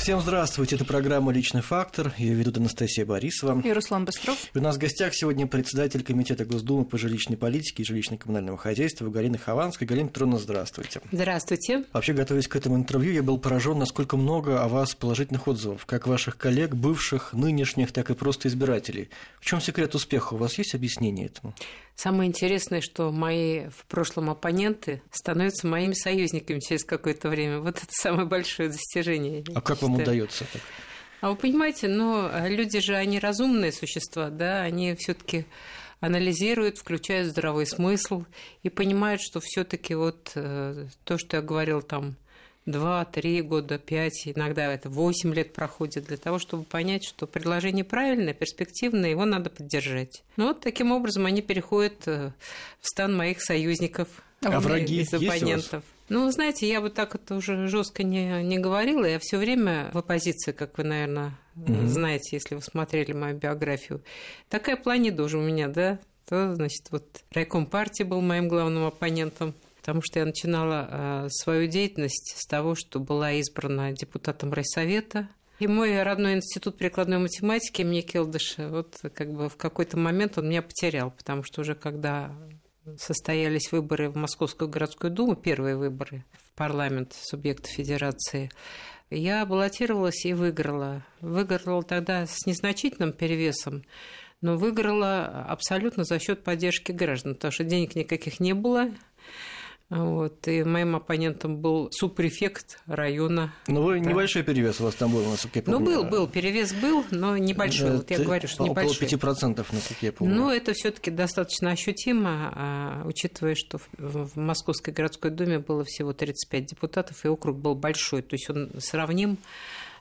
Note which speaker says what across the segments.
Speaker 1: Всем здравствуйте, это программа «Личный фактор», ее ведут Анастасия Борисова.
Speaker 2: И Руслан Быстров.
Speaker 1: И у нас в гостях сегодня председатель Комитета Госдумы по жилищной политике и жилищно-коммунальному хозяйству Галина Хованская. Галина Петровна, здравствуйте.
Speaker 3: Здравствуйте.
Speaker 1: Вообще, готовясь к этому интервью, я был поражен, насколько много о вас положительных отзывов, как ваших коллег, бывших, нынешних, так и просто избирателей. В чем секрет успеха? У вас есть объяснение этому?
Speaker 3: Самое интересное, что мои в прошлом оппоненты становятся моими союзниками через какое-то время. Вот это самое большое достижение.
Speaker 1: А как вам удается так?
Speaker 3: А вы понимаете, ну, люди же, они разумные существа, да, они все таки анализируют, включают здравый смысл и понимают, что все таки вот э, то, что я говорил там два, три года, пять, иногда это восемь лет проходит для того, чтобы понять, что предложение правильное, перспективное, его надо поддержать. Ну вот таким образом они переходят э, в стан моих союзников.
Speaker 1: А враги из
Speaker 3: оппонентов. Ну, знаете, я бы так это уже жестко не, не говорила. Я все время в оппозиции, как вы, наверное, знаете, если вы смотрели мою биографию. Такая планета уже у меня, да? То, значит, вот райком партии был моим главным оппонентом потому что я начинала э, свою деятельность с того, что была избрана депутатом райсовета. И мой родной институт прикладной математики имени Келдыша, вот как бы в какой-то момент он меня потерял, потому что уже когда состоялись выборы в Московскую городскую думу, первые выборы в парламент субъекта федерации, я баллотировалась и выиграла. Выиграла тогда с незначительным перевесом, но выиграла абсолютно за счет поддержки граждан, потому что денег никаких не было, вот, и моим оппонентом был субпрефект района.
Speaker 1: Ну, вы да. небольшой перевес у вас там был, насколько я
Speaker 3: помню. Ну, был, был, перевес был, но небольшой. Да, вот я говорю, что небольшой.
Speaker 1: Около 5%, насколько я помню.
Speaker 3: Ну, это все таки достаточно ощутимо, а, учитывая, что в, в Московской городской думе было всего 35 депутатов, и округ был большой, то есть он сравним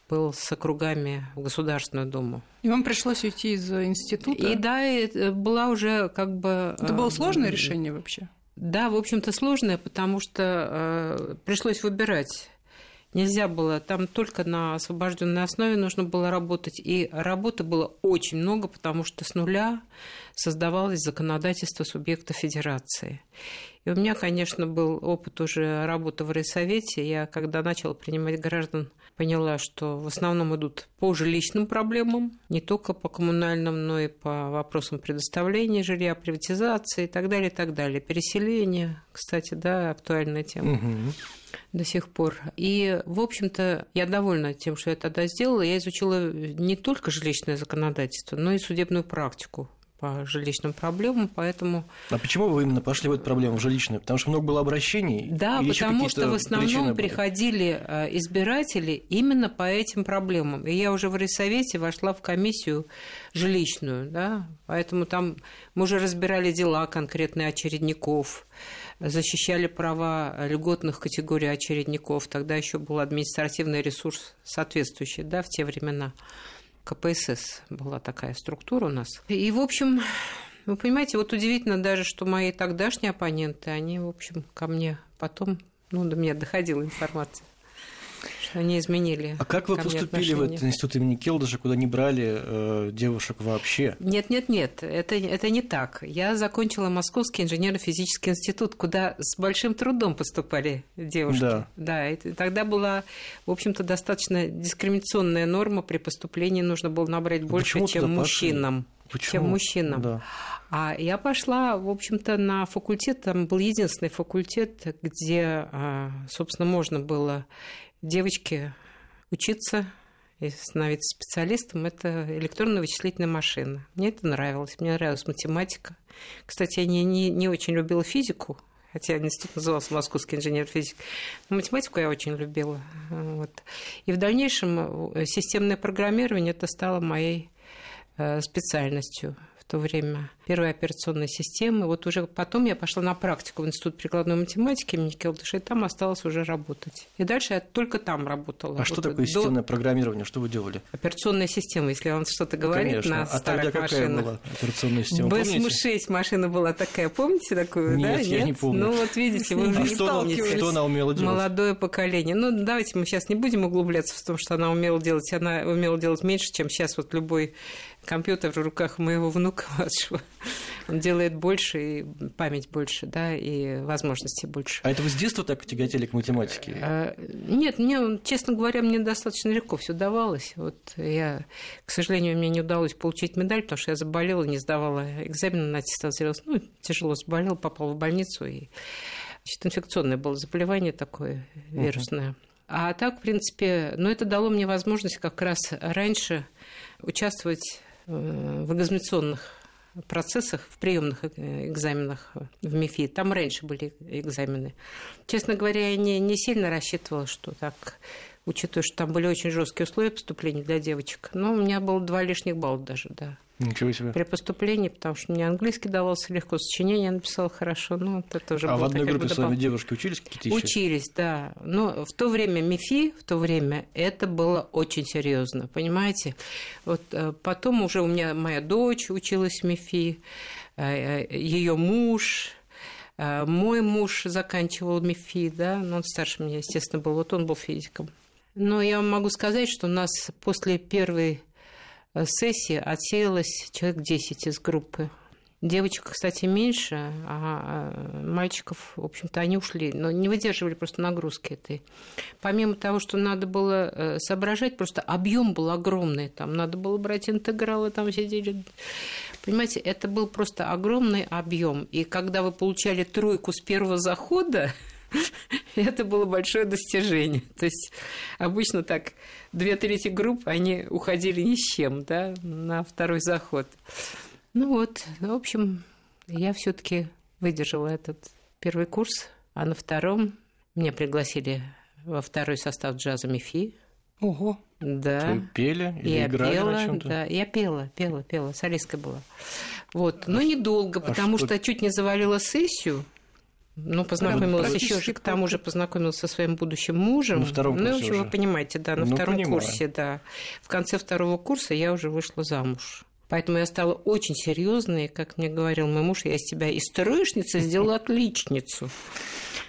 Speaker 3: был с округами в Государственную Думу.
Speaker 2: И вам пришлось уйти из института?
Speaker 3: И да, и была уже как бы...
Speaker 2: Это было сложное решение вообще?
Speaker 3: Да, в общем-то, сложное, потому что э, пришлось выбирать. Нельзя было, там только на освобожденной основе нужно было работать. И работы было очень много, потому что с нуля создавалось законодательство субъекта федерации. И у меня, конечно, был опыт уже работы в райсовете. Я, когда начала принимать граждан поняла, что в основном идут по жилищным проблемам, не только по коммунальным, но и по вопросам предоставления жилья, приватизации и так далее, и так далее. Переселение, кстати, да, актуальная тема. Угу до сих пор. И, в общем-то, я довольна тем, что я тогда сделала. Я изучила не только жилищное законодательство, но и судебную практику по жилищным проблемам, поэтому...
Speaker 1: А почему вы именно пошли в эту проблему в жилищную? Потому что много было обращений?
Speaker 3: Да, потому что в основном приходили э, избиратели именно по этим проблемам. И я уже в райсовете вошла в комиссию жилищную, да, поэтому там мы уже разбирали дела конкретные очередников, защищали права льготных категорий очередников, тогда еще был административный ресурс соответствующий, да, в те времена. КПСС была такая структура у нас. И, в общем, вы понимаете, вот удивительно даже, что мои тогдашние оппоненты, они, в общем, ко мне потом, ну, до меня доходила информация что они изменили.
Speaker 1: А как вы поступили отношения. в этот институт имени Келдыша, куда не брали э, девушек вообще?
Speaker 3: Нет, нет, нет, это, это не так. Я закончила Московский инженерно-физический институт, куда с большим трудом поступали девушки. Да. Да, и тогда была, в общем-то, достаточно дискриминационная норма при поступлении нужно было набрать больше, чем мужчинам. Почему? чем мужчинам. Да. А я пошла, в общем-то, на факультет, там был единственный факультет, где, а, собственно, можно было девочке учиться и становиться специалистом, это электронная вычислительная машина. Мне это нравилось. Мне нравилась математика. Кстати, я не, не, не очень любила физику, хотя институт назывался Московский инженер физик. Но математику я очень любила. Вот. И в дальнейшем системное программирование это стало моей э, специальностью то время первой операционной системы. Вот уже потом я пошла на практику в Институт прикладной математики имени Келдыша, и там осталось уже работать. И дальше я только там работала.
Speaker 1: А
Speaker 3: вот
Speaker 1: что такое до... системное программирование? Что вы делали?
Speaker 3: Операционная система, если вам что-то говорит
Speaker 1: Конечно.
Speaker 3: на
Speaker 1: а
Speaker 3: старых
Speaker 1: тогда какая
Speaker 3: машинах.
Speaker 1: была операционная система?
Speaker 3: БСМ-6 машина была такая, помните такую?
Speaker 1: Нет,
Speaker 3: да?
Speaker 1: я
Speaker 3: Нет?
Speaker 1: не помню.
Speaker 3: Ну вот видите, вы уже
Speaker 1: а
Speaker 3: не
Speaker 1: что,
Speaker 3: сталкивались.
Speaker 1: Что она умела делать?
Speaker 3: Молодое поколение. Ну давайте мы сейчас не будем углубляться в том, что она умела делать. Она умела делать меньше, чем сейчас вот любой компьютер в руках моего внука младшего. Он делает больше, и память больше, да, и возможностей больше.
Speaker 1: А это вы с детства так тяготели к математике? А,
Speaker 3: нет, мне, честно говоря, мне достаточно легко все давалось. Вот я, к сожалению, мне не удалось получить медаль, потому что я заболела, не сдавала экзамен на аттестат зрелости. Ну, тяжело заболела, попала в больницу, и значит, инфекционное было заболевание такое вирусное. Uh-huh. А так, в принципе, ну, это дало мне возможность как раз раньше участвовать в экзаменационных процессах, в приемных э, экзаменах в МИФИ. Там раньше были экзамены. Честно говоря, я не, не сильно рассчитывала, что так, учитывая, что там были очень жесткие условия поступления для девочек. Но у меня было два лишних балла даже, да.
Speaker 1: Ничего себе.
Speaker 3: При поступлении, потому что мне английский давался легко, сочинение я написала хорошо. Ну, это уже
Speaker 1: а в одной группе с вами девушки учились какие-то еще?
Speaker 3: Учились, да. Но в то время МИФИ, в то время это было очень серьезно, понимаете? Вот э, потом уже у меня моя дочь училась в МИФИ, э, э, ее муж, мой муж заканчивал МИФИ, да, но он старше меня, естественно, был, вот он был физиком. Но я могу сказать, что у нас после первой сессии отсеялось человек 10 из группы. Девочек, кстати, меньше, а, а мальчиков, в общем-то, они ушли, но не выдерживали просто нагрузки этой. Помимо того, что надо было э, соображать, просто объем был огромный, там надо было брать интегралы, там сидели. Понимаете, это был просто огромный объем. И когда вы получали тройку с первого захода, это было большое достижение. То есть обычно так две трети групп, они уходили ни с чем, да, на второй заход. Ну вот, в общем, я все таки выдержала этот первый курс, а на втором меня пригласили во второй состав джаза МИФИ.
Speaker 2: Ого.
Speaker 1: Да. Вы пели или я играли
Speaker 3: пела,
Speaker 1: на чем-то?
Speaker 3: Да, я пела, пела, пела, солисткой была. Вот, но недолго, а потому что... что чуть не завалила сессию. Ну, познакомилась еще же, к тому же познакомилась со своим будущим мужем.
Speaker 1: На втором
Speaker 3: курсе
Speaker 1: Ну,
Speaker 3: в общем,
Speaker 1: уже.
Speaker 3: вы понимаете, да, на
Speaker 1: ну,
Speaker 3: втором
Speaker 1: понимаю.
Speaker 3: курсе, да. В конце второго курса я уже вышла замуж. Поэтому я стала очень серьезной, как мне говорил мой муж, я из тебя из троечницы сделала отличницу.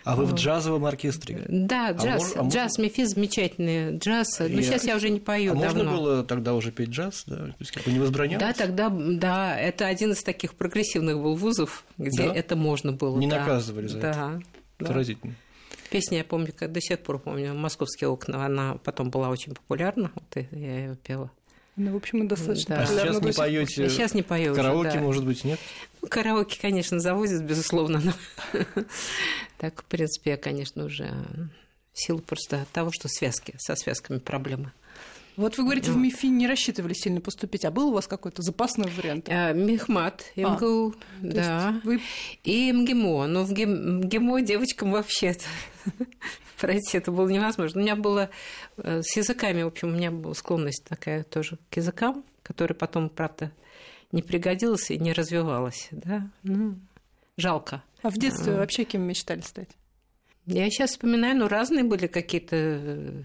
Speaker 1: А вы в джазовом оркестре?
Speaker 3: Да, а джаз. А мож... Джаз, мефис замечательный. Джаз. Но я... сейчас я уже не пою
Speaker 1: а
Speaker 3: давно.
Speaker 1: можно было тогда уже петь джаз? Да? То есть как бы не возбранялось?
Speaker 3: Да, тогда, да, это один из таких прогрессивных был вузов, где да? это можно было.
Speaker 1: Не
Speaker 3: да.
Speaker 1: наказывали за
Speaker 3: да.
Speaker 1: это? Да. Поразительно.
Speaker 3: Песня, я помню, до сих пор помню, «Московские окна», она потом была очень популярна, вот я ее пела.
Speaker 2: Ну, в общем, достаточно
Speaker 1: да. А сейчас не поете?
Speaker 3: Сейчас не пою
Speaker 1: Караоке,
Speaker 3: уже, да.
Speaker 1: может быть, нет?
Speaker 3: Ну, караоке, конечно, завозят, безусловно, но так, в принципе, я, конечно, уже в силу просто того, что связки, со связками проблемы.
Speaker 2: Вот вы говорите, в МИФИ не рассчитывали сильно поступить, а был у вас какой-то запасной вариант?
Speaker 3: А, Мехмат, МГУ, а, да. Вы... И МГИМО. Но в МГИМО девочкам вообще пройти это было невозможно. У меня было э, с языками, в общем, у меня была склонность такая тоже к языкам, которая потом, правда, не пригодилась и не развивалась. Да? Ну, жалко.
Speaker 2: А в детстве а... вообще кем мечтали стать?
Speaker 3: Я сейчас вспоминаю, ну, разные были какие-то э,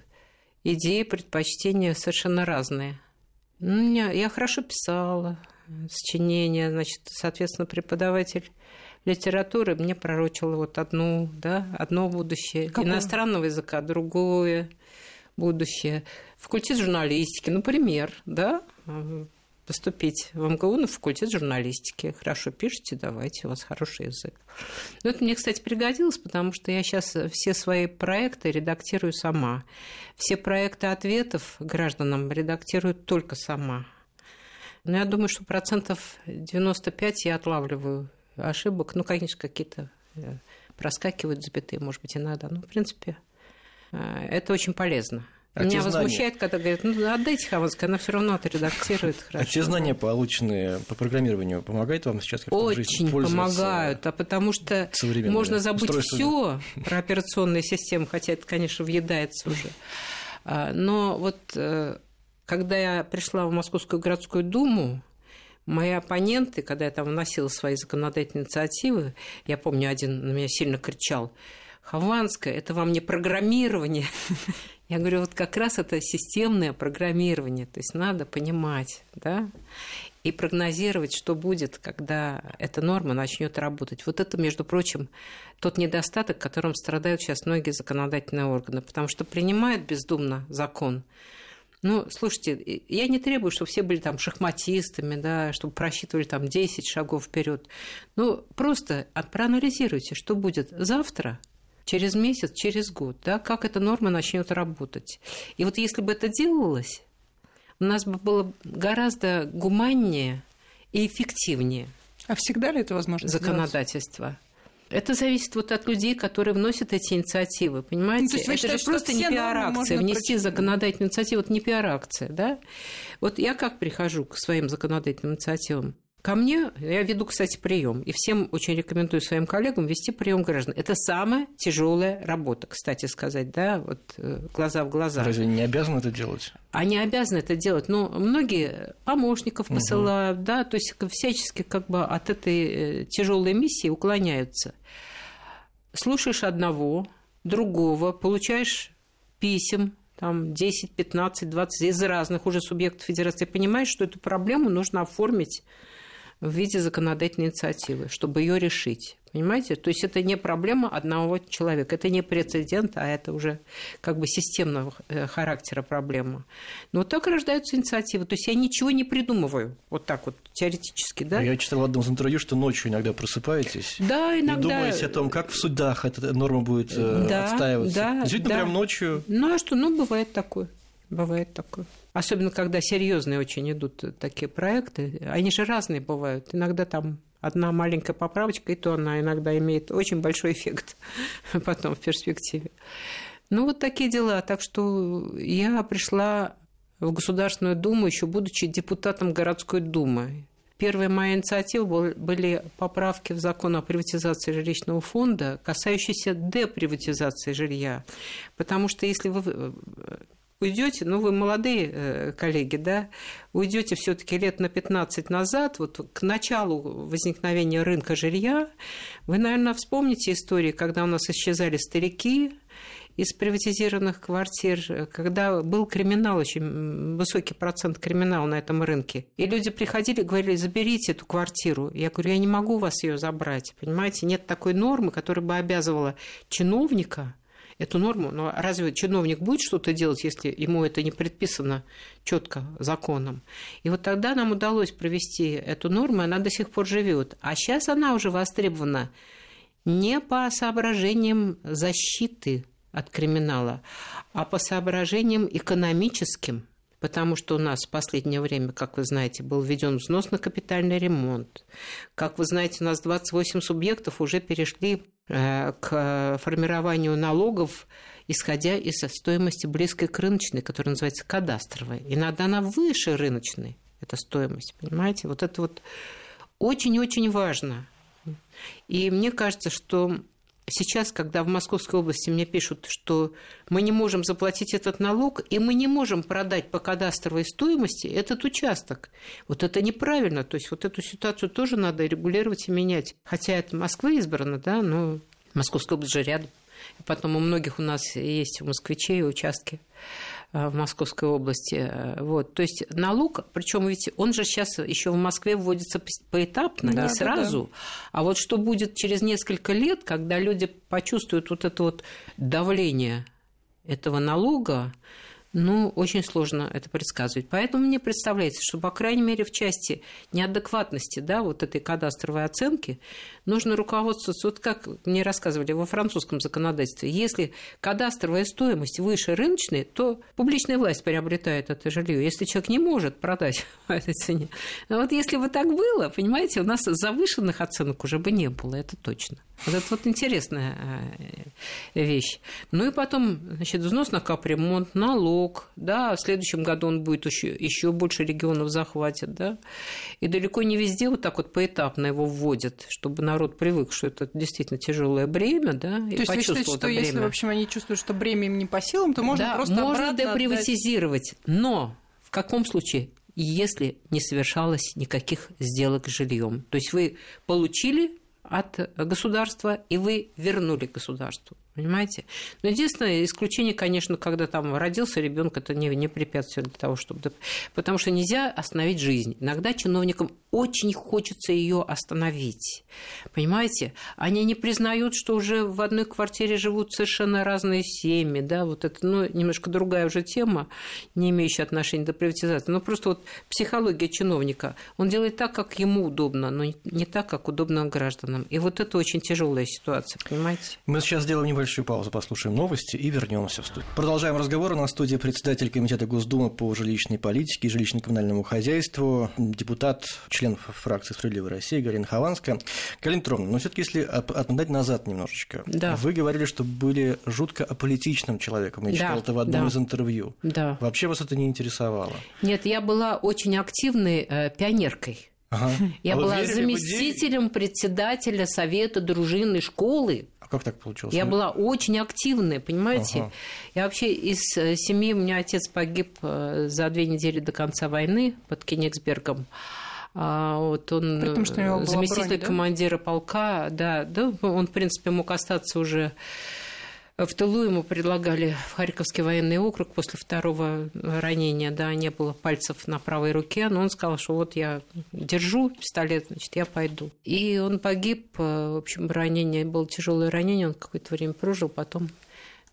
Speaker 3: идеи, предпочтения совершенно разные. Ну, я хорошо писала, сочинения, значит, соответственно, преподаватель литературы мне пророчил вот одну, да, одно будущее. Какое? Иностранного языка другое будущее. Факультет журналистики, например, да, поступить в МГУ на факультет журналистики. Хорошо пишете, давайте, у вас хороший язык. Но это мне, кстати, пригодилось, потому что я сейчас все свои проекты редактирую сама. Все проекты ответов гражданам редактирую только сама. Но я думаю, что процентов 95 я отлавливаю ошибок. Ну, конечно, какие-то э, проскакивают запятые, может быть, иногда. Но, в принципе, э, это очень полезно. А Меня возмущает, когда говорят, ну отдайте Хованской, она все равно отредактирует хорошо.
Speaker 1: А те знания, полученные по программированию, помогают вам сейчас как-то
Speaker 3: Очень помогают, а потому что можно забыть все про операционные системы, хотя это, конечно, въедается уже. А, но вот э, когда я пришла в Московскую городскую думу, Мои оппоненты, когда я там вносила свои законодательные инициативы, я помню, один на меня сильно кричал, Хованская, это вам не программирование. Я говорю, вот как раз это системное программирование, то есть надо понимать, да, и прогнозировать, что будет, когда эта норма начнет работать. Вот это, между прочим, тот недостаток, которым страдают сейчас многие законодательные органы, потому что принимают бездумно закон, Ну, слушайте, я не требую, чтобы все были там шахматистами, да, чтобы просчитывали там 10 шагов вперед. Ну, просто проанализируйте, что будет завтра, через месяц, через год, да, как эта норма начнет работать. И вот если бы это делалось, у нас бы было гораздо гуманнее и эффективнее.
Speaker 2: А всегда ли это возможно?
Speaker 3: Законодательство. Сделать? Это зависит вот от людей, которые вносят эти инициативы, понимаете? Ну, то есть
Speaker 2: вы считаете,
Speaker 3: это же просто не пиар-акция. Внести прочитать? законодательную инициативу – это не пиар-акция, да? Вот я как прихожу к своим законодательным инициативам? Ко мне, я веду, кстати, прием, и всем очень рекомендую своим коллегам вести прием граждан. Это самая тяжелая работа, кстати сказать, да, вот э, глаза в глаза.
Speaker 1: Разве не обязаны это делать?
Speaker 3: Они обязаны это делать, но многие помощников посылают, угу. да, то есть всячески как бы от этой э, тяжелой миссии уклоняются. Слушаешь одного, другого, получаешь писем, там 10, 15, 20 из разных уже субъектов федерации, понимаешь, что эту проблему нужно оформить в виде законодательной инициативы, чтобы ее решить. Понимаете? То есть это не проблема одного человека, это не прецедент, а это уже как бы системного э, характера проблема. Но вот так рождаются инициативы. То есть я ничего не придумываю, вот так вот теоретически, да?
Speaker 1: Я читал в одном из интервью, что ночью иногда просыпаетесь.
Speaker 3: Да, иногда.
Speaker 1: И думаете о том, как в судах эта норма будет э, да, отстаиваться. Да, Действительно, да. прям ночью.
Speaker 3: Ну а что? Ну, бывает такое. Бывает такое. Особенно, когда серьезные очень идут такие проекты. Они же разные бывают. Иногда там одна маленькая поправочка, и то она иногда имеет очень большой эффект потом в перспективе. Ну, вот такие дела. Так что я пришла в Государственную Думу, еще будучи депутатом городской думы. Первая моя инициатива были поправки в закон о приватизации жилищного фонда, касающиеся деприватизации жилья. Потому что если вы уйдете, ну вы молодые э, коллеги, да, уйдете все-таки лет на 15 назад, вот к началу возникновения рынка жилья, вы, наверное, вспомните истории, когда у нас исчезали старики, из приватизированных квартир, когда был криминал, очень высокий процент криминала на этом рынке. И люди приходили и говорили, заберите эту квартиру. Я говорю, я не могу вас ее забрать. Понимаете, нет такой нормы, которая бы обязывала чиновника эту норму. Но разве чиновник будет что-то делать, если ему это не предписано четко законом? И вот тогда нам удалось провести эту норму, и она до сих пор живет. А сейчас она уже востребована не по соображениям защиты от криминала, а по соображениям экономическим, потому что у нас в последнее время, как вы знаете, был введен взнос на капитальный ремонт. Как вы знаете, у нас 28 субъектов уже перешли Э, к формированию налогов, исходя из стоимости близкой к рыночной, которая называется кадастровая. Иногда она выше рыночной, эта стоимость, понимаете? Вот это вот очень-очень важно. И мне кажется, что сейчас, когда в Московской области мне пишут, что мы не можем заплатить этот налог, и мы не можем продать по кадастровой стоимости этот участок, вот это неправильно. То есть вот эту ситуацию тоже надо регулировать и менять. Хотя это Москва избрана, да, но Московская область же рядом. И потом у многих у нас есть у москвичей участки в Московской области. Э, вот. То есть налог, причем ведь он же сейчас еще в Москве вводится поэтапно, да, не сразу. Да, да. А вот что будет через несколько лет, когда люди почувствуют вот это вот давление этого налога, ну, очень сложно это предсказывать. Поэтому мне представляется, что, по крайней мере, в части неадекватности да, вот этой кадастровой оценки нужно руководствоваться, вот как мне рассказывали во французском законодательстве, если кадастровая стоимость выше рыночной, то публичная власть приобретает это жилье, если человек не может продать по этой цене. Но вот если бы так было, понимаете, у нас завышенных оценок уже бы не было, это точно. Вот это вот интересная э, вещь. Ну и потом, значит, взнос на капремонт, налог, да, в следующем году он будет еще, еще больше регионов захватит, да, и далеко не везде вот так вот поэтапно его вводят, чтобы народ привык, что это действительно тяжелое бремя, да,
Speaker 2: и То есть вы считаете, что бремя. если, в общем, они чувствуют, что бремя им не по силам, то можно да, просто
Speaker 3: можно деприватизировать, отдать... но в каком случае? если не совершалось никаких сделок с жильем. То есть вы получили от государства, и вы вернули государству. Понимаете? Но единственное исключение, конечно, когда там родился ребенок, это не, не препятствие для того, чтобы... Потому что нельзя остановить жизнь. Иногда чиновникам очень хочется ее остановить. Понимаете? Они не признают, что уже в одной квартире живут совершенно разные семьи. Да? Вот это ну, немножко другая уже тема, не имеющая отношения до приватизации. Но просто вот психология чиновника. Он делает так, как ему удобно, но не так, как удобно гражданам. И вот это очень тяжелая ситуация, понимаете?
Speaker 1: Мы сейчас сделаем небольшой небольшую паузу, послушаем новости и вернемся в студию. Продолжаем разговор. На студии председатель Комитета Госдумы по жилищной политике и жилищно-коммунальному хозяйству, депутат, член фракции «Справедливая Россия» Галина Хованская. Галина Петровна, но все таки если отмотать назад немножечко,
Speaker 3: да.
Speaker 1: вы говорили, что были жутко аполитичным человеком. Я да, читал это в одном
Speaker 3: да.
Speaker 1: из интервью.
Speaker 3: Да.
Speaker 1: Вообще вас это не интересовало?
Speaker 3: Нет, я была очень активной э, пионеркой.
Speaker 1: Ага.
Speaker 3: Я
Speaker 1: а
Speaker 3: была заместителем председателя совета дружины школы
Speaker 1: а как так получилось?
Speaker 3: Я была очень активная, понимаете? Ага. Я вообще из э, семьи, у меня отец погиб э, за две недели до конца войны под Кенигсбергом. А вот он
Speaker 2: При том, что него
Speaker 3: заместитель
Speaker 2: бронь, да?
Speaker 3: командира полка, да, да, он, в принципе, мог остаться уже в тылу ему предлагали в Харьковский военный округ после второго ранения, да, не было пальцев на правой руке, но он сказал, что вот я держу пистолет, значит, я пойду. И он погиб, э, в общем, ранение, было тяжелое ранение, он какое-то время прожил, потом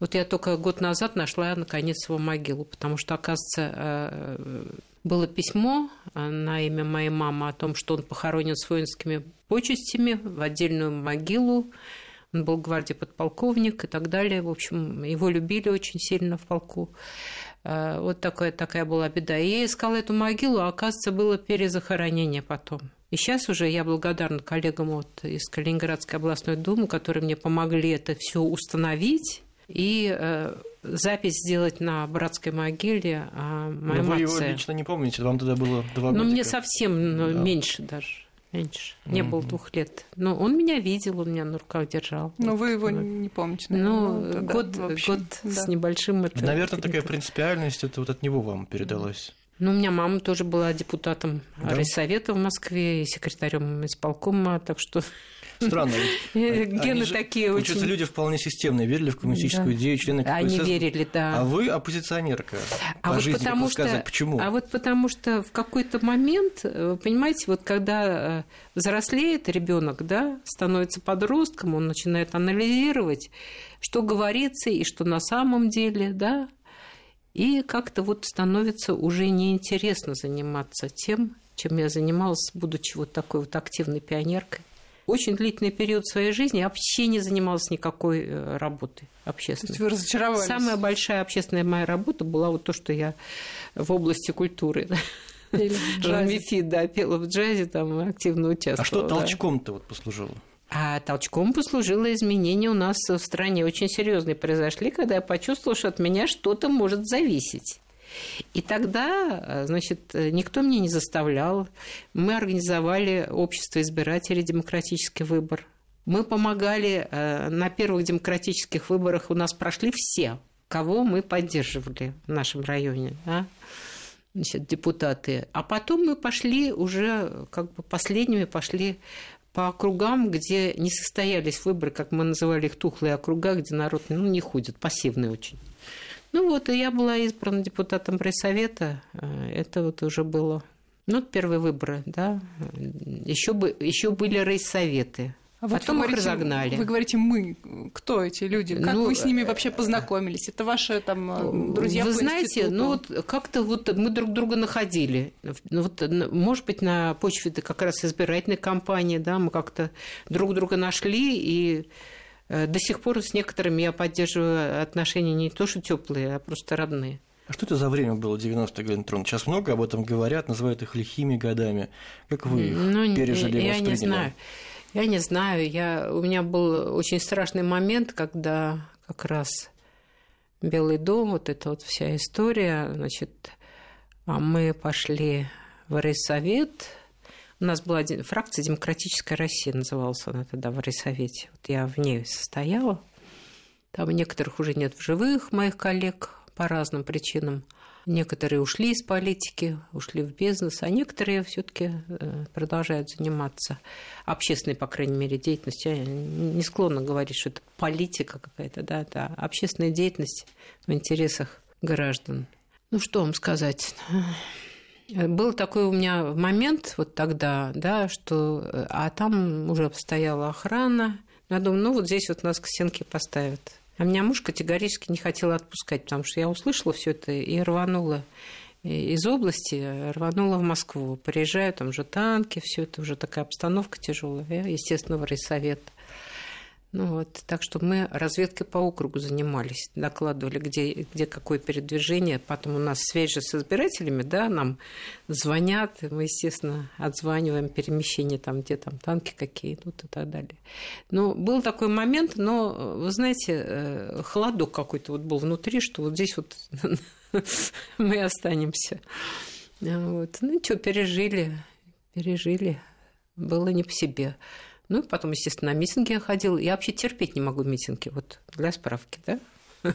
Speaker 3: вот я только год назад нашла, наконец, его могилу, потому что, оказывается, э, было письмо э, на имя моей мамы о том, что он похоронен с воинскими почестями в отдельную могилу он был гвардии подполковник и так далее. В общем, его любили очень сильно в полку. Э, вот такая, такая была беда. И я искала эту могилу, а оказывается, было перезахоронение потом. И сейчас уже я благодарна коллегам вот из Калининградской областной думы, которые мне помогли это все установить и э, запись сделать на братской могиле о моем
Speaker 1: Но вы
Speaker 3: отце.
Speaker 1: его лично не помните, вам тогда было два года.
Speaker 3: Ну, мне совсем ну, да. меньше даже меньше. Не mm-hmm. было двух лет. Но он меня видел, он меня на руках держал.
Speaker 2: Но вот. вы его не помните,
Speaker 3: наверное. Ну, ну год, да, год да. с небольшим это.
Speaker 1: Наверное, такая принципиальность, это вот от него вам передалось.
Speaker 3: Ну, у меня мама тоже была депутатом да? райсовета в Москве и секретарем исполкома, так что
Speaker 1: Странно.
Speaker 3: Гены такие очень...
Speaker 1: Получается, люди вполне системные, верили в коммунистическую идею, члены КПСС.
Speaker 3: Они верили, да.
Speaker 1: А вы оппозиционерка
Speaker 3: а вот потому что,
Speaker 1: Почему?
Speaker 3: А вот потому что в какой-то момент, понимаете, вот когда э, взрослеет ребенок, да, становится подростком, он начинает анализировать, что говорится и что на самом деле, да, и как-то вот становится уже неинтересно заниматься тем, чем я занималась, будучи вот такой вот активной пионеркой очень длительный период своей жизни вообще не занималась никакой э, работой общественной. То
Speaker 2: есть вы разочаровались?
Speaker 3: Самая большая общественная моя работа была вот то, что я в области культуры. Рамифи, да, пела в джазе, там активно участвовала. А
Speaker 1: что толчком-то вот послужило?
Speaker 3: А толчком послужило изменения у нас в стране очень серьезные произошли, когда я почувствовала, что от меня что-то может зависеть. И тогда, э, значит, никто меня не заставлял. Мы организовали общество избирателей, демократический выбор. Мы помогали э, на первых демократических выборах, у нас прошли все, кого мы поддерживали в нашем районе. Да? Значит, депутаты. А потом мы пошли уже, как бы последними пошли по округам, где не состоялись выборы, как мы называли их, тухлые округа, где народ ну, не ходит, пассивный очень. Ну вот, и я была избрана депутатом пресс-совета. Э, это вот уже было, ну, первые выборы, да. Еще, бы, еще были райсоветы. А Потом
Speaker 2: вот
Speaker 3: их разогнали.
Speaker 2: Вы говорите «мы». Кто эти люди? Как ну, вы с ними вообще познакомились? Это ваши там э, друзья
Speaker 3: Вы знаете, ну вот как-то вот мы друг друга находили. Ну, вот, может быть, на почве как раз избирательной кампании, да, мы как-то друг друга нашли и Э, до сих пор с некоторыми я поддерживаю отношения не то что теплые, а просто родные.
Speaker 1: А что это за время было 90-е, Галина Петровна? Сейчас много об этом говорят, называют их лихими годами. Как вы их ну, пережили,
Speaker 3: Я не знаю. Я не знаю. Я... У меня был очень страшный момент, когда как раз Белый дом, вот эта вот вся история, значит, а мы пошли в райсовет, у нас была фракция «Демократическая Россия», называлась она тогда в Райсовете. Вот я в ней состояла. Там некоторых уже нет в живых, моих коллег, по разным причинам. Некоторые ушли из политики, ушли в бизнес, а некоторые все-таки э, продолжают заниматься общественной, по крайней мере, деятельностью. Я не склонна говорить, что это политика какая-то, да, это общественная деятельность в интересах граждан. Ну, что вам сказать? Был такой у меня момент вот тогда, да, что... Э, а там уже стояла охрана. Я думаю, ну, вот здесь вот нас к стенке поставят. А меня муж категорически не хотел отпускать, потому что я услышала все это и рванула из области, рванула в Москву. Приезжаю, там же танки, все это уже такая обстановка тяжелая. Естественно, в райсовет. Ну вот, так что мы разведкой по округу занимались, докладывали, где, где какое передвижение. Потом у нас связь же с избирателями, да, нам звонят, мы, естественно, отзваниваем перемещение, там, где там танки какие идут и так далее. Ну, был такой момент, но, вы знаете, э, холодок какой-то вот был внутри, что вот здесь вот мы останемся. Вот. Ну, что, пережили, пережили. Было не по себе. Ну, и потом, естественно, на митинги я ходила. Я вообще терпеть не могу митинги, вот для справки, да?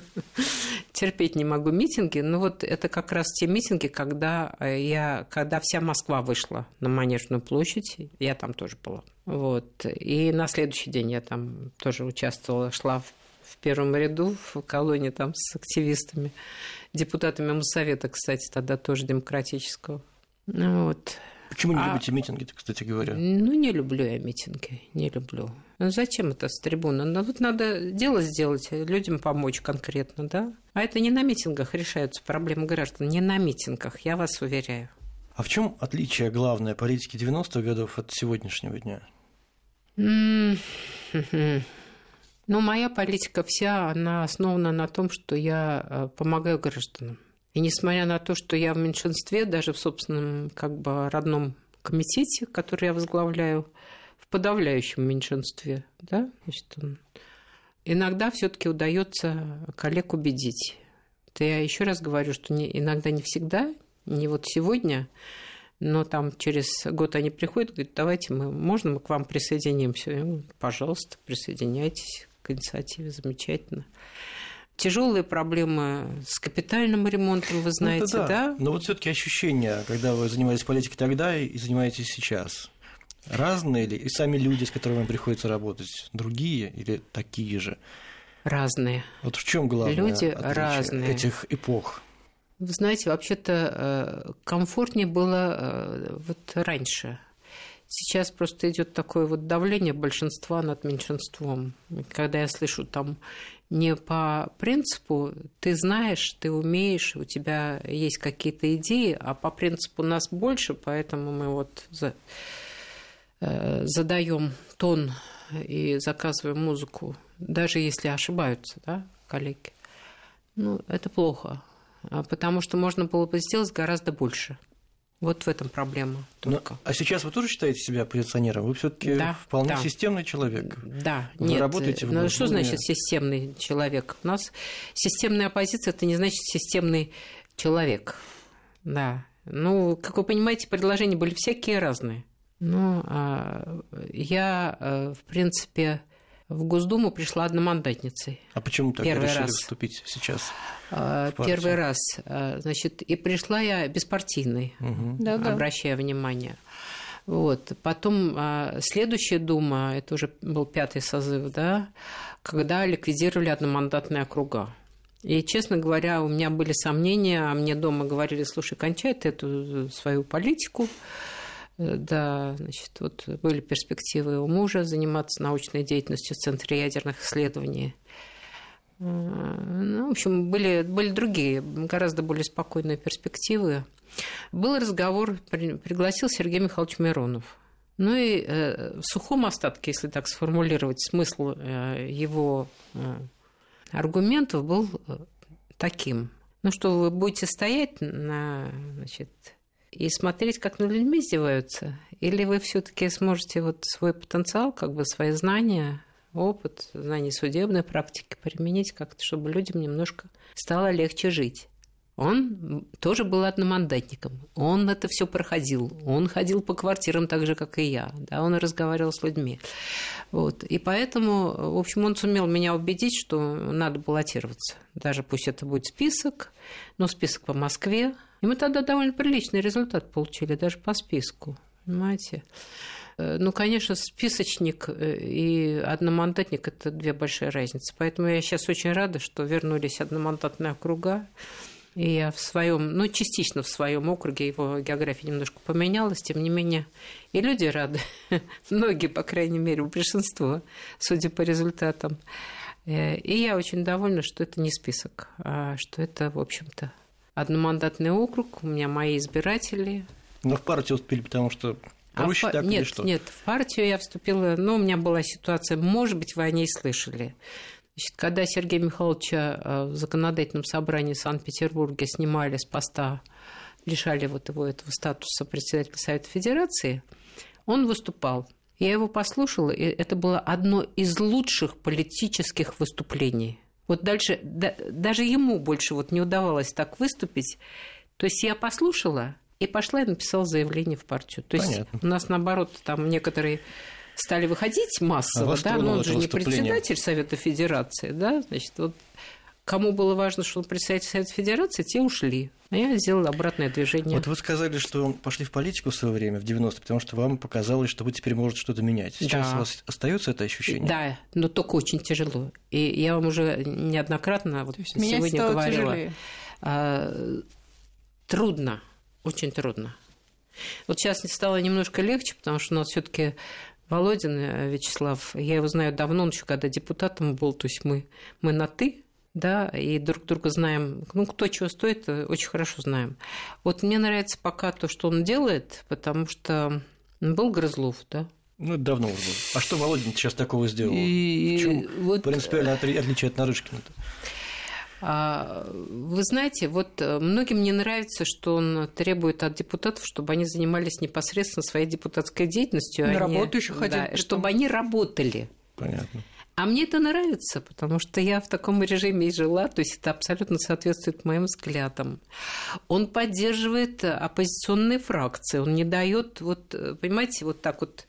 Speaker 3: терпеть не могу митинги. Ну, вот это как раз те митинги, когда, я, когда вся Москва вышла на Манежную площадь. Я там тоже была. Вот. И на следующий день я там тоже участвовала, шла в, в первом ряду в колонии там с активистами, депутатами Моссовета, кстати, тогда тоже демократического. Ну, вот.
Speaker 1: Почему не а... любите митинги, кстати говоря?
Speaker 3: Ну, не люблю я митинги, не люблю. Ну, зачем это с трибуны? Ну, тут надо дело сделать, людям помочь конкретно, да? А это не на митингах решаются проблемы граждан, не на митингах, я вас уверяю.
Speaker 1: А в чем отличие главной политики 90-х годов от сегодняшнего дня?
Speaker 3: Ну, моя политика вся, она основана на том, что я э, помогаю гражданам. И несмотря на то, что я в меньшинстве, даже в собственном как бы родном комитете, который я возглавляю, в подавляющем меньшинстве, да, значит, иногда все-таки удается коллег убедить. То я еще раз говорю, что не, иногда не всегда, не вот сегодня, но там через год они приходят, говорят, давайте мы, можно мы к вам присоединимся? Я говорю, Пожалуйста, присоединяйтесь к инициативе, замечательно тяжелые проблемы с капитальным ремонтом, вы ну, знаете, ну, да. да?
Speaker 1: Но вот все-таки ощущения, когда вы занимались политикой тогда и занимаетесь сейчас, разные ли? И сами люди, с которыми приходится работать, другие или такие же?
Speaker 3: Разные.
Speaker 1: Вот в чем главное
Speaker 3: Люди разные.
Speaker 1: этих эпох?
Speaker 3: Вы знаете, вообще-то э, комфортнее было э, вот раньше. Сейчас просто идет такое вот давление большинства над меньшинством. Когда я слышу там не по принципу ты знаешь, ты умеешь, у тебя есть какие-то идеи, а по принципу нас больше, поэтому мы вот за, э, задаем тон и заказываем музыку, даже если ошибаются, да, коллеги. Ну, это плохо, а потому что можно было бы сделать гораздо больше. Вот в этом проблема только.
Speaker 1: Но, а сейчас вы тоже считаете себя оппозиционером? Вы все-таки да, вполне да. системный человек.
Speaker 3: Да,
Speaker 1: вы
Speaker 3: нет.
Speaker 1: работаете в
Speaker 3: ну, Что значит системный человек? У нас системная оппозиция это не значит системный человек. Да. Ну, как вы понимаете, предложения были всякие разные. Ну, а я, э, в принципе, в Госдуму пришла одномандатницей.
Speaker 1: А почему так Первый решили раз. вступить сейчас?
Speaker 3: А, первый раз. А, значит, и пришла я беспартийной, угу. обращая внимание. Вот. Потом а, следующая дума, это уже был пятый созыв, да, когда ликвидировали одномандатные округа. И, честно говоря, у меня были сомнения, а мне дома говорили, слушай, кончай ты эту свою политику, Э, да, значит, вот были перспективы у мужа заниматься научной деятельностью в Центре ядерных исследований. Э, ну, в общем, были, были другие, гораздо более спокойные перспективы. Был разговор, пригласил Сергей Михайлович Миронов. Ну и э, в сухом остатке, если так сформулировать, смысл его аргументов был таким. Ну что, вы будете стоять на, значит, и смотреть, как над людьми издеваются? Или вы все-таки сможете вот свой потенциал, как бы свои знания, опыт, знания судебной практики применить как-то, чтобы людям немножко стало легче жить? он тоже был одномандатником. Он это все проходил. Он ходил по квартирам так же, как и я. Да, он разговаривал с людьми. Вот. И поэтому, в общем, он сумел меня убедить, что надо баллотироваться. Даже пусть это будет список, но список по Москве. И мы тогда довольно приличный результат получили, даже по списку. Понимаете? Э, ну, конечно, списочник э, и одномандатник – это две большие разницы. Поэтому я сейчас очень рада, что вернулись одномандатные округа. И я в своем, ну, частично в своем округе его география немножко поменялась, тем не менее, и люди рады. Многие, по крайней мере, большинство, судя по результатам. Э, и я очень довольна, что это не список, а что это, в общем-то, одномандатный округ, у меня мои избиратели.
Speaker 1: Но в партию вступили, потому что проще а так
Speaker 3: нет,
Speaker 1: или что?
Speaker 3: Нет, в партию я вступила, ну, у меня была ситуация, может быть, вы о ней слышали. Значит, когда Сергея Михайловича э, в законодательном собрании в Санкт-Петербурге снимали с поста, лишали вот его этого статуса председателя Совета Федерации, он выступал. Я его послушала, и это было одно из лучших политических выступлений. Вот дальше, да, даже ему больше вот не удавалось так выступить. То есть я послушала и пошла и написала заявление в партию. То есть Понятно. у нас, наоборот, там некоторые стали выходить массово, а да, но он же не председатель Совета Федерации, да, значит, вот кому было важно, что он председатель Совета Федерации, те ушли. А я сделала обратное движение.
Speaker 1: Вот вы сказали, что пошли в политику в свое время, в 90-е, потому что вам показалось, что вы теперь можете что-то менять. Сейчас да. у вас остается это ощущение?
Speaker 3: Да, но только очень тяжело. И я вам уже неоднократно вот сегодня говорила. Тяжелее. А, трудно, очень трудно. Вот сейчас стало немножко легче, потому что у нас все-таки Володин э, Вячеслав, я его знаю давно, он еще когда депутатом был, то есть мы, мы на «ты», да, и друг друга знаем, ну, кто чего стоит, э, очень хорошо знаем. Вот мне нравится пока то, что он делает, потому что был Грызлов, да,
Speaker 1: ну, это давно уже было. А что Володин сейчас такого сделал? И... В чем вот... принципиально отличие от Нарышкина-то?
Speaker 3: А, вы знаете, вот э, многим не нравится, что он требует от депутатов, чтобы они занимались непосредственно своей депутатской деятельностью.
Speaker 2: На они, работу еще хотят.
Speaker 3: Да, чтобы они работали.
Speaker 1: Понятно.
Speaker 3: А мне это нравится, потому что я в таком режиме и жила, то есть это абсолютно соответствует моим взглядам. Он поддерживает оппозиционные фракции, он не дает, вот, понимаете, вот так вот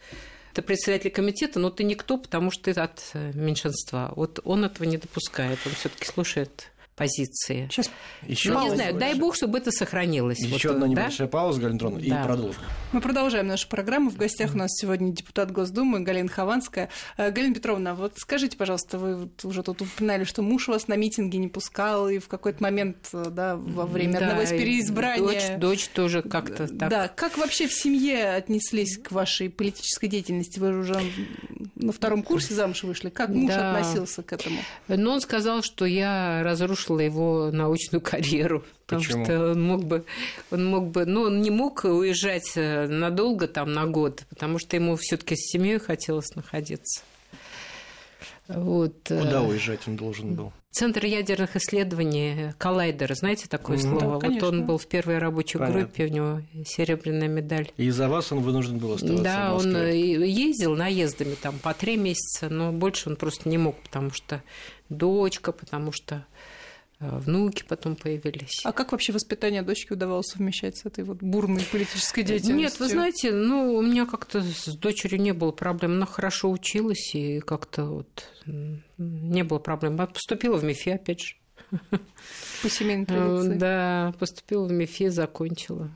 Speaker 3: ты председатель комитета, но ты никто, потому что ты от меньшинства. Вот он этого не допускает, он все-таки слушает позиции.
Speaker 1: Сейчас еще
Speaker 3: ну, не знаю, дай бог, чтобы это сохранилось.
Speaker 1: Еще вот, одна небольшая да? пауза, Галина Андроновна, да. и продолжим.
Speaker 2: Мы продолжаем нашу программу. В гостях у нас сегодня депутат Госдумы Галина Хованская. Э, Галина Петровна, вот скажите, пожалуйста, вы уже тут упоминали, что муж вас на митинги не пускал, и в какой-то момент, э, да, во время да, одного из переизбрания...
Speaker 3: Дочь, дочь тоже как-то так.
Speaker 2: Да, как вообще в семье отнеслись к вашей политической деятельности? Вы же уже на втором курсе замуж вышли. Как муж да. относился к этому?
Speaker 3: Ну, он сказал, что я разрушила разрушила его научную карьеру. Потому Почему? что он мог бы, он мог бы, ну, он не мог уезжать э, надолго, там, на год, потому что ему все таки с семьей хотелось находиться.
Speaker 1: Вот. Э, Куда уезжать он должен был?
Speaker 3: Центр ядерных исследований Коллайдер, знаете такое mm-hmm. слово? Да, вот он был в первой рабочей Понятно. группе, у него серебряная медаль.
Speaker 1: И из-за вас он вынужден был оставаться
Speaker 3: Да, он ездил наездами там по три месяца, но больше он просто не мог, потому что дочка, потому что Э, внуки потом появились.
Speaker 2: А как вообще воспитание дочки удавалось совмещать с этой вот бурной политической деятельностью?
Speaker 3: Нет, вы знаете, ну, у меня как-то с дочерью не было проблем. Она хорошо училась, и как-то вот не было проблем. Она поступила в МИФИ, опять же.
Speaker 2: По семейной традиции.
Speaker 3: Э, да, поступила в МИФИ, закончила.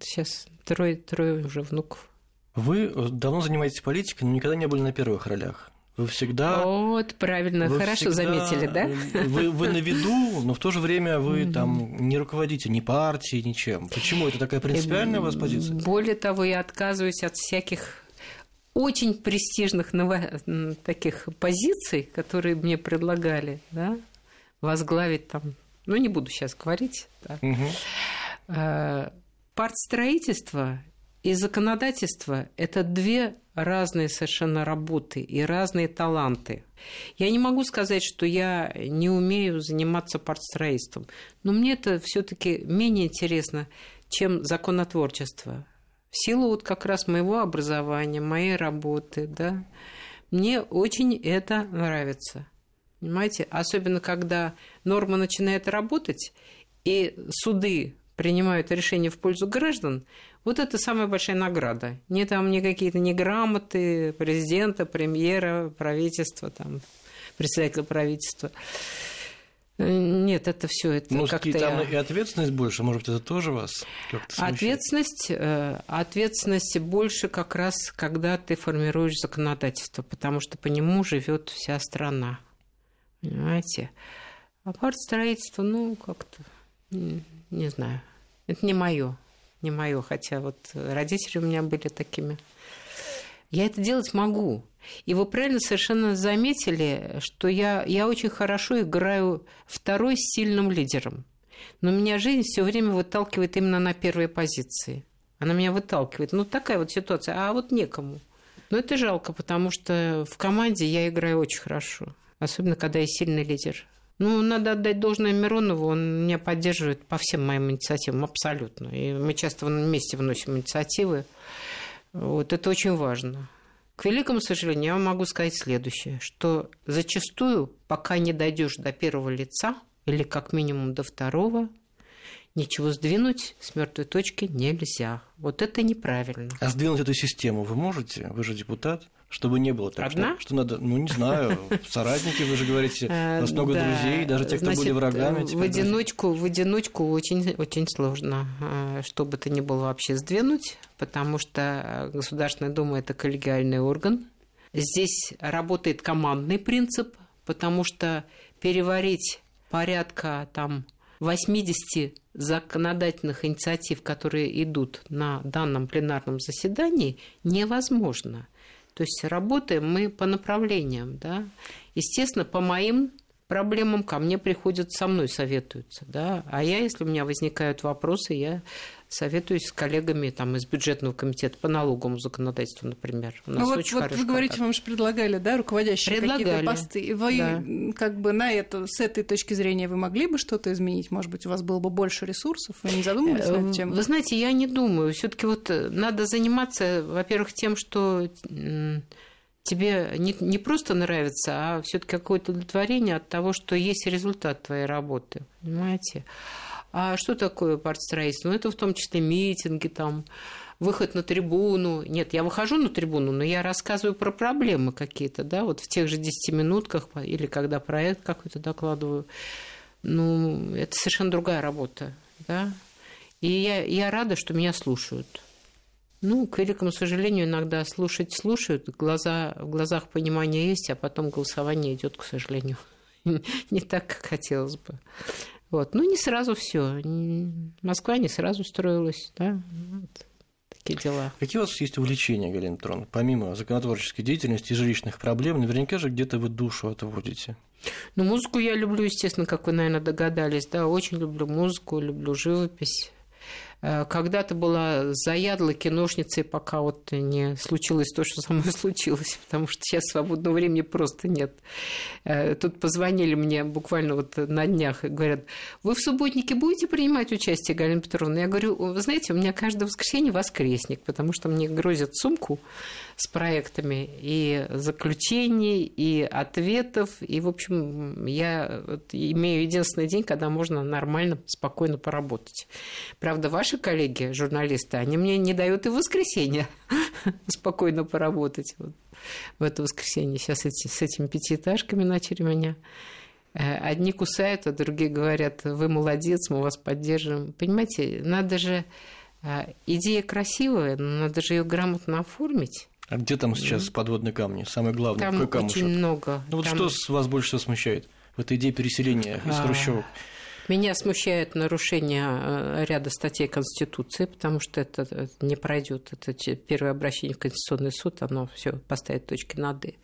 Speaker 3: Сейчас трое, трое уже внуков.
Speaker 1: Вы давно занимаетесь политикой, но никогда не были на первых ролях. Вы всегда...
Speaker 3: Вот, правильно, вы хорошо всегда, заметили, да?
Speaker 1: Вы, вы на виду, но в то же время вы там не руководите ни партией, ничем. Почему? Это такая принципиальная у вас позиция?
Speaker 3: Более того, я отказываюсь от всяких очень престижных таких позиций, которые мне предлагали, да, возглавить там, ну, не буду сейчас говорить, да. угу. партстроительство и законодательство – это две разные совершенно работы и разные таланты. Я не могу сказать, что я не умею заниматься партстроительством, но мне это все таки менее интересно, чем законотворчество. В силу вот как раз моего образования, моей работы, да, мне очень это нравится. Понимаете? Особенно, когда норма начинает работать, и суды принимают решения в пользу граждан, вот это самая большая награда. Не там не какие-то не грамоты президента, премьера, правительства, там, председателя правительства. Нет, это все это
Speaker 1: ну, как-то там и ответственность больше, может быть, это тоже вас как-то?
Speaker 3: Ответственность, э, ответственность больше как раз, когда ты формируешь законодательство, потому что по нему живет вся страна, понимаете? А партстроительство, ну, как-то, не знаю, это не мое, не мое, хотя вот родители у меня были такими. Я это делать могу, и вы правильно совершенно заметили, что я, я очень хорошо играю второй сильным лидером. Но меня жизнь все время выталкивает именно на первые позиции. Она меня выталкивает. Ну, такая вот ситуация. А вот некому. Но это жалко, потому что в команде я играю очень хорошо. Особенно, когда я сильный лидер. Ну, надо отдать должное Миронову, он меня поддерживает по всем моим инициативам, абсолютно. И мы часто вместе вносим инициативы. Вот это очень важно. К великому сожалению, я могу сказать следующее, что зачастую, пока не дойдешь до первого лица, или как минимум до второго, ничего сдвинуть с мертвой точки нельзя. Вот это неправильно.
Speaker 1: А сдвинуть эту систему вы можете? Вы же депутат. Чтобы не было так,
Speaker 3: Одна?
Speaker 1: Что, что надо, ну не знаю, соратники, вы же говорите, у вас много друзей, даже те, кто были врагами.
Speaker 3: В одиночку, в одиночку очень, очень сложно, э, что бы то ни было вообще сдвинуть, потому что Государственная Дума – это коллегиальный орган. Здесь работает командный принцип, потому что переварить порядка там 80 законодательных инициатив, которые идут на данном пленарном заседании, невозможно – то есть работаем мы по направлениям, да. Естественно, по моим проблемам ко мне приходят, со мной советуются, да. А я, если у меня возникают вопросы, я советуюсь с коллегами там, из бюджетного комитета по налоговому законодательству, например.
Speaker 2: У нас ну, вот, очень вот вы говорите, вам же предлагали, да, руководящие какие-то посты. Вы да. как бы на это, с этой точки зрения вы могли бы что-то изменить? Может быть, у вас было бы больше ресурсов? Вы не задумывались над тем?
Speaker 3: Вы знаете, я не думаю. все таки вот э, надо заниматься, во-первых, тем, что тебе не, не просто нравится, а все-таки какое-то удовлетворение от того, что есть результат твоей работы. Понимаете? А что такое партстроительство? Ну, это в том числе митинги, там, выход на трибуну. Нет, я выхожу на трибуну, но я рассказываю про проблемы какие-то, да, вот в тех же 10 минутках или когда проект какой-то докладываю. Ну, это совершенно другая работа, да. И я, я рада, что меня слушают. Ну, к великому сожалению, иногда слушать слушают, глаза, в глазах понимание есть, а потом голосование идет, к сожалению, не так, как хотелось бы. Вот. Ну, не сразу все. Москва не сразу строилась, да. Вот. Такие дела.
Speaker 1: Какие у вас есть увлечения, Галина Петровна? Помимо законотворческой деятельности и жилищных проблем, наверняка же где-то вы душу отводите.
Speaker 3: Ну, музыку я люблю, естественно, как вы, наверное, догадались, да, очень люблю музыку, люблю живопись. Э, когда-то была заядлой киношницей, пока вот не случилось то, что со мной случилось, потому что сейчас свободного времени просто нет. Э, тут позвонили мне буквально вот на днях и говорят, вы в субботнике будете принимать участие, Галина Петровна? Я говорю, вы знаете, у меня каждое воскресенье воскресник, потому что мне грозят сумку с проектами и заключений, и ответов. И, в общем, я имею единственный день, когда можно нормально, спокойно поработать. Правда, ваши коллеги, журналисты, они мне не дают и в воскресенье спокойно поработать. Вот в это воскресенье сейчас эти, с этими пятиэтажками начали меня э, Одни кусают, а другие говорят, вы молодец, мы вас поддерживаем. Понимаете, надо же... Э, идея красивая, но надо же ее грамотно оформить.
Speaker 1: А где там сейчас подводные камни? Самое главное,
Speaker 3: там какой камушек? очень много.
Speaker 1: Ну вот там... что вас больше всего смущает в этой идее переселения из а... хрущевок?
Speaker 3: Меня смущает нарушение э, ряда статей Конституции, потому что это не пройдет. Это первое обращение в Конституционный суд, оно все поставит точки над «и».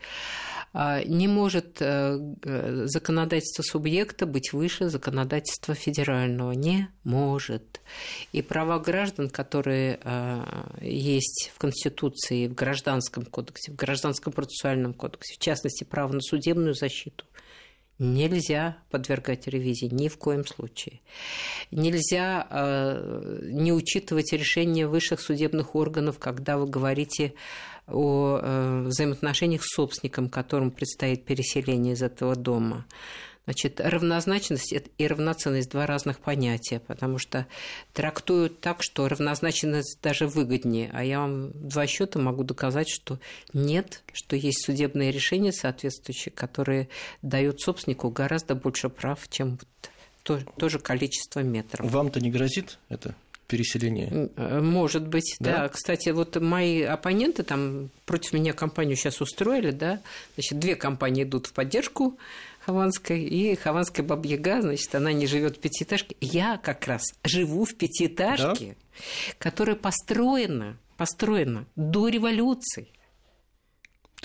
Speaker 3: А, не может э, законодательство субъекта быть выше законодательства федерального. Не может. И права граждан, которые э, есть в Конституции, в Гражданском кодексе, в Гражданском процессуальном кодексе, в частности, право на судебную защиту, нельзя подвергать ревизии ни в коем случае. Нельзя э, не учитывать решения высших судебных органов, когда вы говорите о э, взаимоотношениях с собственником, которому предстоит переселение из этого дома. Значит, равнозначность и равноценность – два разных понятия, потому что трактуют так, что равнозначность даже выгоднее, а я вам два счета могу доказать, что нет, что есть судебные решения соответствующие, которые дают собственнику гораздо больше прав, чем то, то же количество метров.
Speaker 1: Вам-то не грозит это? Переселение?
Speaker 3: Э, может быть, да? да. Кстати, вот мои оппоненты там против меня компанию сейчас устроили, да, значит, две компании идут в поддержку Хованской, и Хованская бабьяга, значит, она не живет в пятиэтажке. Я как раз живу в пятиэтажке, да? которая построена, построена до революции.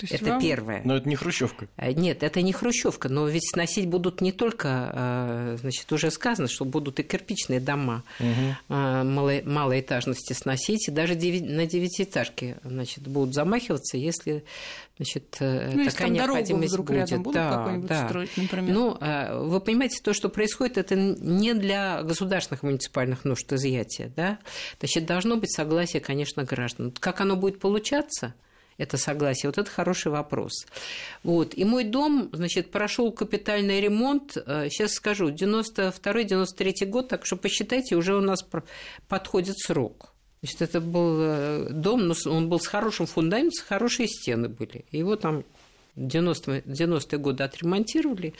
Speaker 3: Это вам... первое.
Speaker 1: Но это не хрущевка.
Speaker 3: А, нет, это не хрущевка, но ведь сносить будут не только, а, значит, уже сказано, что будут и кирпичные дома угу. малоэтажности сносить, и даже на девятиэтажке, значит, будут замахиваться, если значит, э, ну, такая необходимость вдруг будет.
Speaker 2: Рядом да, да. строить, например.
Speaker 3: Ну, вы понимаете, то, что происходит, это не для государственных муниципальных нужд изъятия, да? Значит, должно быть согласие, конечно, граждан. Как оно будет получаться? Это согласие? Вот это хороший вопрос. Вот. И мой дом, значит, прошел капитальный ремонт, сейчас э, скажу, 92-93 год, так что посчитайте, уже у нас подходит срок. Значит, это был э, дом, но он был с хорошим фундаментом, хорошие стены были. Его там 90-е 90 годы отремонтировали.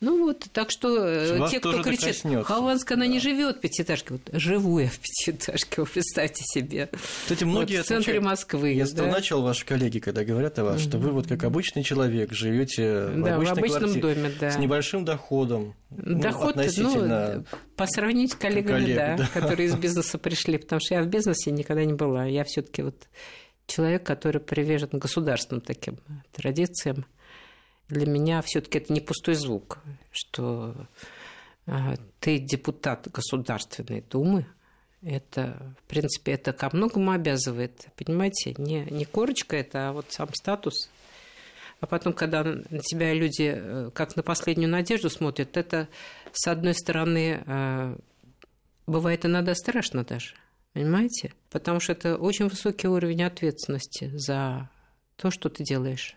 Speaker 3: Ну вот, так что
Speaker 1: э, Вас те, кто кричит,
Speaker 3: Хованская, да. она не живет в пятиэтажке. Вот живу я в пятиэтажке, вы представьте себе.
Speaker 1: Кстати, многие
Speaker 3: вот в центре Москвы.
Speaker 1: Я да? начал ваши коллеги, когда говорят о вас, что вы вот как обычный человек живете в,
Speaker 3: да,
Speaker 1: в
Speaker 3: обычном квартире, доме, да.
Speaker 1: с небольшим доходом.
Speaker 3: Ну, Доход, ну, относительно... ну, по сравнению с коллегами, коллег, да, да, которые из бизнеса пришли, потому что я в бизнесе никогда не была. Я все-таки вот человек, который привержен государственным таким традициям для меня все-таки это не пустой звук, что а, ты депутат Государственной Думы, это, в принципе, это ко многому обязывает, понимаете, не, не корочка это, а вот сам статус. А потом, когда на тебя люди э, как на последнюю надежду смотрят, это, с одной стороны, э, бывает иногда страшно даже, понимаете? Потому что это очень высокий уровень ответственности за то, что ты делаешь.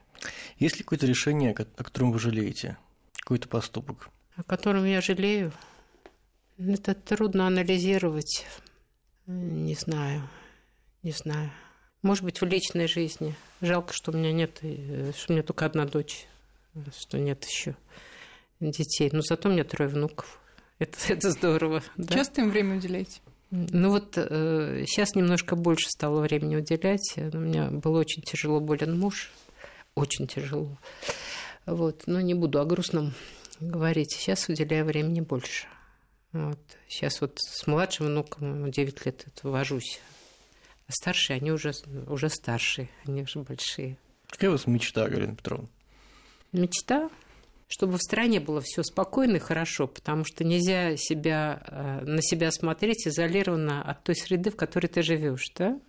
Speaker 1: Есть ли какое-то решение, о котором вы жалеете? Какой-то поступок?
Speaker 3: О котором я жалею? Это трудно анализировать. Не знаю. Не знаю. Может быть, в личной жизни. Жалко, что у меня нет, э, что у меня только одна дочь, что нет еще детей. Но зато у меня трое внуков. Это, это здорово.
Speaker 2: Да? Часто им время уделяете?
Speaker 3: Ну вот э, сейчас немножко больше стало времени уделять. У меня был очень тяжело болен муж очень тяжело. Вот. Но не буду о грустном говорить. Сейчас уделяю времени больше. Вот. Сейчас вот с младшим внуком 9 лет это вожусь. А старшие, они уже, уже старшие, они уже большие.
Speaker 1: Какая у вас мечта, Галина Петровна?
Speaker 3: Мечта? Чтобы в стране было все спокойно и хорошо, потому что нельзя себя, э, на себя смотреть изолированно от той среды, в которой ты живешь, да?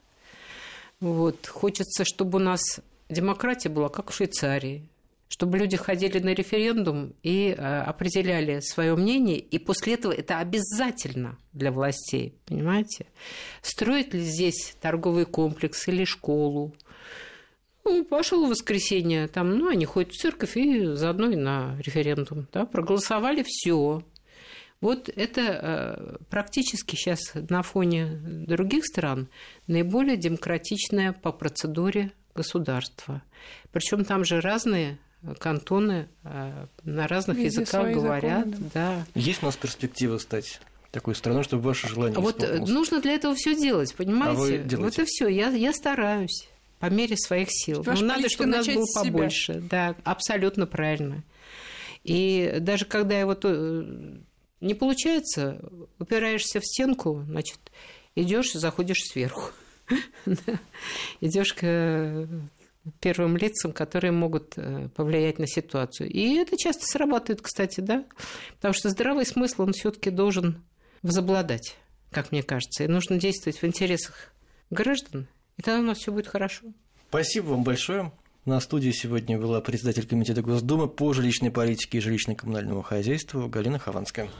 Speaker 3: Вот. Хочется, чтобы у нас демократия была как в Швейцарии, чтобы люди ходили на референдум и э, определяли свое мнение, и после этого это обязательно для властей, понимаете? Строить ли здесь торговый комплекс или школу? Ну, пошел в воскресенье, там, ну, они ходят в церковь и заодно и на референдум, да, проголосовали, все. Вот это э, практически сейчас на фоне других стран наиболее демократичная по процедуре государства. Причем там же разные кантоны э, на разных Везде языках говорят. Законы, да.
Speaker 1: да. Есть у нас перспектива стать такой страной, чтобы ваше желание
Speaker 3: Вот
Speaker 1: исполнилось?
Speaker 3: нужно для этого все делать, понимаете? А вы делаете? Вот и все. Я, я стараюсь по мере своих сил. Но надо, чтобы нас было побольше. Себя. Да, абсолютно правильно. И даже когда я вот э, не получается, упираешься в стенку, значит, идешь, заходишь сверху. Идешь к первым лицам, которые могут э, повлиять на ситуацию. И это часто срабатывает, кстати, да, потому что здравый смысл, он все-таки должен возобладать, как мне кажется, и нужно действовать в интересах граждан, и тогда у нас все будет хорошо.
Speaker 1: Спасибо вам большое. На студии сегодня была председатель Комитета Госдумы по жилищной политике и жилищно-коммунальному хозяйству Галина Хованская.